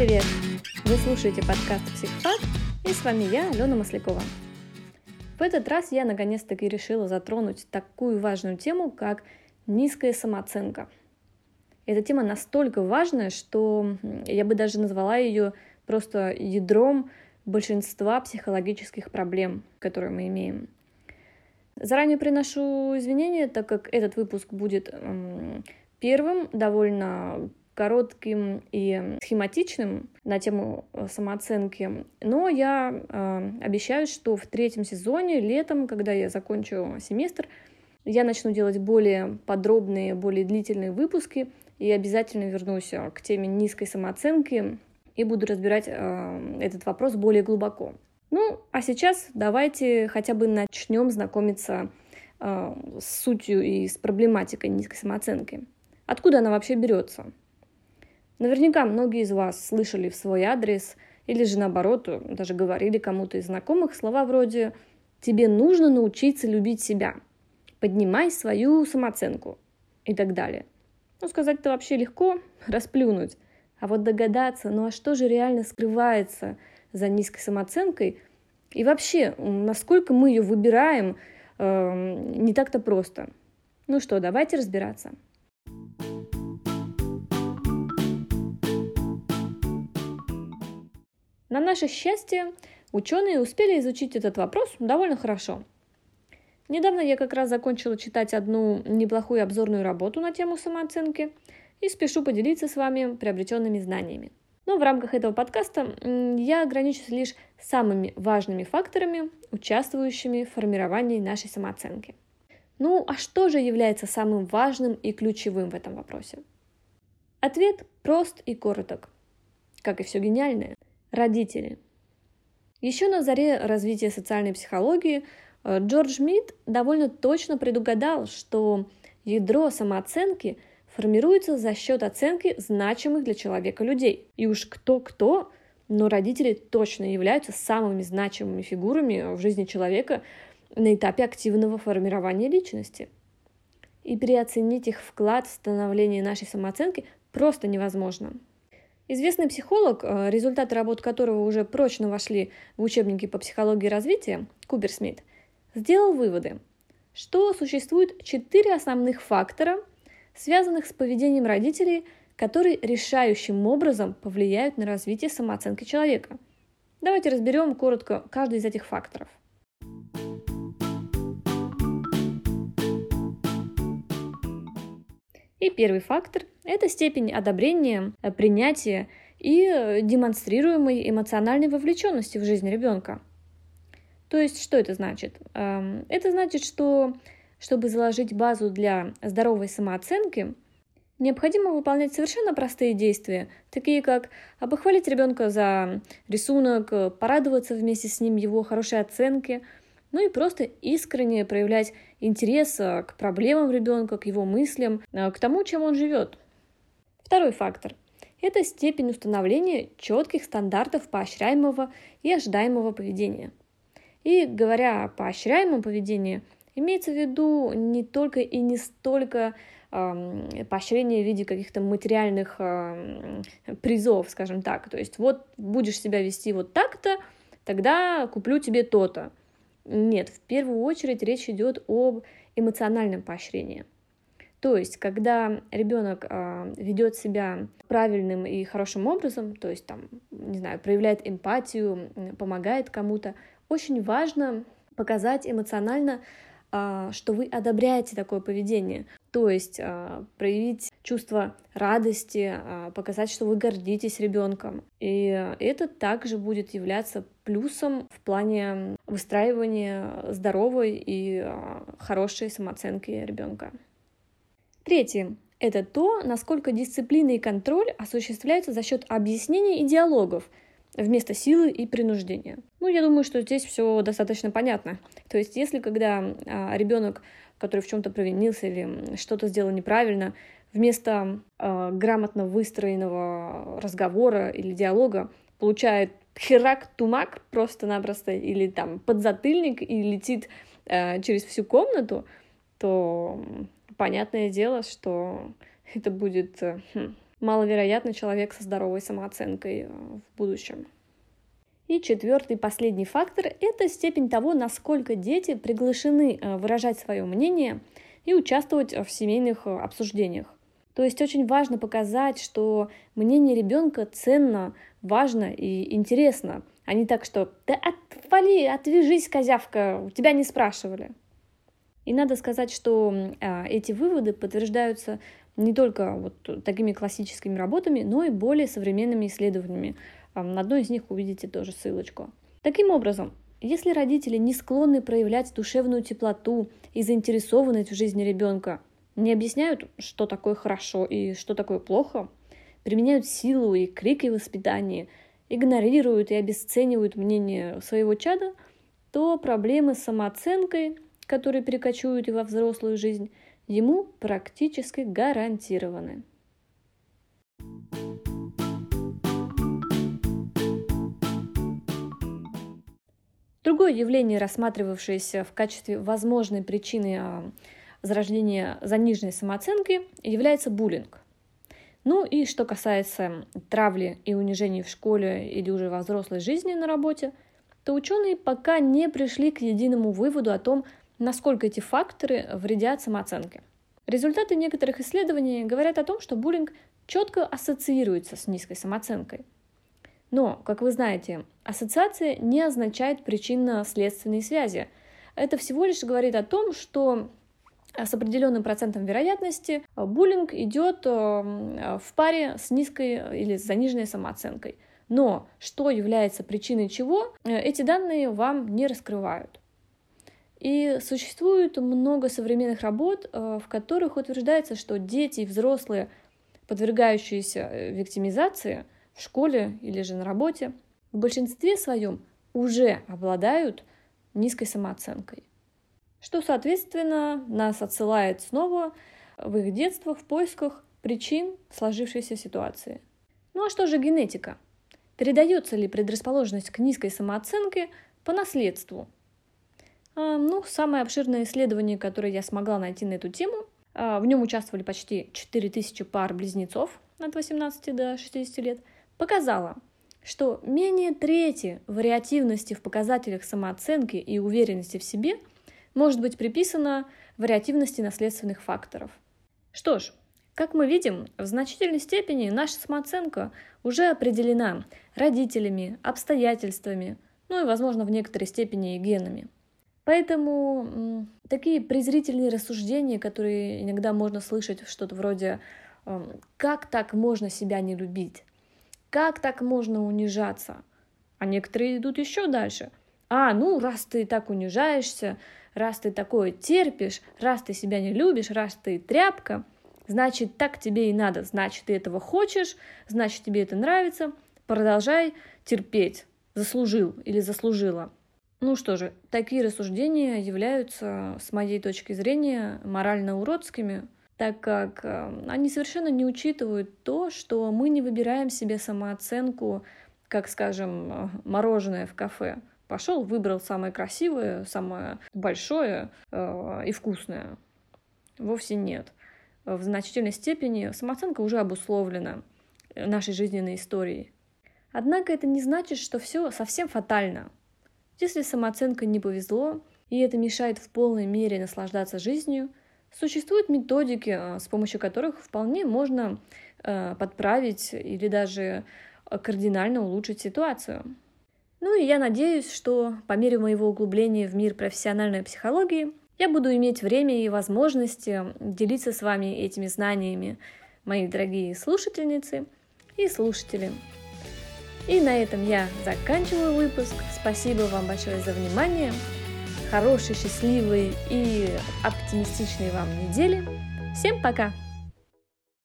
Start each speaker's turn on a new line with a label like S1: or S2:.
S1: Привет! Вы слушаете подкаст «Психфак» и с вами я, Алена Маслякова. В этот раз я наконец-таки решила затронуть такую важную тему, как низкая самооценка. Эта тема настолько важная, что я бы даже назвала ее просто ядром большинства психологических проблем, которые мы имеем. Заранее приношу извинения, так как этот выпуск будет первым, довольно коротким и схематичным на тему э, самооценки. Но я э, обещаю, что в третьем сезоне, летом, когда я закончу семестр, я начну делать более подробные, более длительные выпуски и обязательно вернусь э, к теме низкой самооценки и буду разбирать э, этот вопрос более глубоко. Ну, а сейчас давайте хотя бы начнем знакомиться э, с сутью и с проблематикой низкой самооценки. Откуда она вообще берется? Наверняка многие из вас слышали в свой адрес или же наоборот, даже говорили кому-то из знакомых слова вроде «тебе нужно научиться любить себя», «поднимай свою самооценку» и так далее. Ну, сказать-то вообще легко, расплюнуть. А вот догадаться, ну а что же реально скрывается за низкой самооценкой, и вообще, насколько мы ее выбираем, э, не так-то просто. Ну что, давайте разбираться. На наше счастье, ученые успели изучить этот вопрос довольно хорошо. Недавно я как раз закончила читать одну неплохую обзорную работу на тему самооценки и спешу поделиться с вами приобретенными знаниями. Но в рамках этого подкаста я ограничусь лишь самыми важными факторами, участвующими в формировании нашей самооценки. Ну а что же является самым важным и ключевым в этом вопросе? Ответ прост и короток. Как и все гениальное – Родители. Еще на заре развития социальной психологии э, Джордж Мид довольно точно предугадал, что ядро самооценки формируется за счет оценки значимых для человека людей. И уж кто-кто, но родители точно являются самыми значимыми фигурами в жизни человека на этапе активного формирования личности. И переоценить их вклад в становление нашей самооценки просто невозможно. Известный психолог, э, результаты работ которого уже прочно вошли в учебники по психологии развития, Кубер Смит, сделал выводы, что существует четыре основных фактора, связанных с поведением родителей, которые решающим образом повлияют на развитие самооценки человека. Давайте разберем коротко каждый из этих факторов. И первый фактор – это степень одобрения, э, принятия и э, демонстрируемой эмоциональной вовлеченности в жизнь ребенка. То есть, что это значит? Эм, это значит, что чтобы заложить базу для здоровой самооценки, необходимо выполнять совершенно простые действия, такие как похвалить ребенка за рисунок, порадоваться вместе с ним его хорошей оценке – ну и просто искренне проявлять интерес э, к проблемам ребенка, к его мыслям, к тому, чем он живет. Второй фактор – это степень установления четких стандартов поощряемого и ожидаемого поведения. И говоря о поощряемом поведении, имеется в виду не только и не столько поощрение в виде каких-то материальных призов, скажем так. То есть вот будешь себя вести вот так-то, тогда куплю тебе то-то. Нет, в первую очередь речь идет об эмоциональном поощрении. То есть, когда ребенок э, ведет себя правильным и хорошим образом, то есть там, не знаю, проявляет эмпатию, помогает кому-то, очень важно показать эмоционально а, что вы одобряете такое поведение. То есть а, проявить чувство радости, а, показать, что вы гордитесь ребенком. И это также будет являться плюсом в плане выстраивания здоровой и хорошей самооценки ребенка. Третье это то, насколько дисциплина и контроль осуществляются за счет объяснений и диалогов, вместо силы и принуждения. Ну, я думаю, что здесь все достаточно понятно. То есть, если когда а, ребенок, который в чем-то провинился или что-то сделал неправильно, вместо а, грамотно выстроенного разговора или диалога получает херак-тумак просто-напросто, или там подзатыльник и летит а, через всю комнату, то понятное дело, что это будет э, хм, маловероятно человек со здоровой самооценкой э, в будущем. И четвертый, последний фактор – это степень того, насколько дети приглашены э, выражать свое мнение и участвовать в семейных обсуждениях. То есть очень важно показать, что мнение ребенка ценно, важно и интересно, а не так, что «да отвали, отвяжись, козявка, тебя не спрашивали». И надо сказать, что э, эти выводы подтверждаются не только вот такими классическими работами, но и более современными исследованиями. На одной из них увидите тоже ссылочку. Таким образом, если родители не склонны проявлять душевную теплоту и заинтересованность в жизни ребенка, не объясняют, что такое хорошо и что такое плохо, применяют силу и крики в воспитании, игнорируют и обесценивают мнение своего чада, то проблемы с самооценкой, которые перекочуют и во взрослую жизнь, ему практически гарантированы. Другое явление, рассматривавшееся в качестве возможной причины а, зарождения заниженной самооценки, является буллинг. Ну и что касается травли и унижений в школе или уже во взрослой жизни на работе, то ученые пока не пришли к единому выводу о том, насколько эти факторы вредят самооценке. Результаты некоторых исследований говорят о том, что буллинг четко ассоциируется с низкой самооценкой. Но, как вы знаете, ассоциация не означает причинно-следственные связи. Это всего лишь говорит о том, что с определенным процентом вероятности буллинг идет э, в паре с низкой или с заниженной самооценкой. Но что является причиной чего, э, эти данные вам не раскрывают. И существует много современных работ, э, в которых утверждается, что дети и взрослые, подвергающиеся э, виктимизации в школе или же на работе, в большинстве своем уже обладают низкой самооценкой. Что, соответственно, нас отсылает снова в их детство в поисках причин сложившейся ситуации. Ну а что же генетика? Передается ли предрасположенность к низкой самооценке по наследству – ну, самое обширное исследование, которое я смогла найти на эту тему, а, в нем участвовали почти 4000 пар близнецов от 18 до 60 лет, показало, что менее трети вариативности в показателях самооценки и уверенности в себе может быть приписано вариативности наследственных факторов. Что ж, как мы видим, в значительной степени наша самооценка уже определена родителями, обстоятельствами, ну и, возможно, в некоторой степени и генами – Поэтому такие презрительные рассуждения, которые иногда можно слышать, что-то вроде «как так можно себя не любить?», «как так можно унижаться?», а некоторые идут еще дальше. «А, ну, раз ты так унижаешься, раз ты такое терпишь, раз ты себя не любишь, раз ты тряпка, значит, так тебе и надо, значит, ты этого хочешь, значит, тебе это нравится, продолжай терпеть, заслужил или заслужила». Ну что же, такие рассуждения являются, с моей точки зрения, морально-уродскими, так как э, они совершенно не учитывают то, что мы не выбираем себе самооценку, как, скажем, э, мороженое в кафе. Пошел, выбрал самое красивое, самое большое э, и вкусное. Вовсе нет. В значительной степени самооценка уже обусловлена нашей жизненной историей. Однако это не значит, что все совсем фатально. Если самооценка не повезло, и это мешает в полной мере наслаждаться жизнью, существуют методики, а, с помощью которых вполне можно э, подправить или даже э, кардинально улучшить ситуацию. Ну и я надеюсь, что по мере моего углубления в мир профессиональной психологии я буду иметь время и возможности делиться с вами этими знаниями, мои дорогие слушательницы и слушатели. И на этом я заканчиваю выпуск. Спасибо вам большое за внимание. Хорошей, счастливой и оптимистичной вам недели. Всем пока!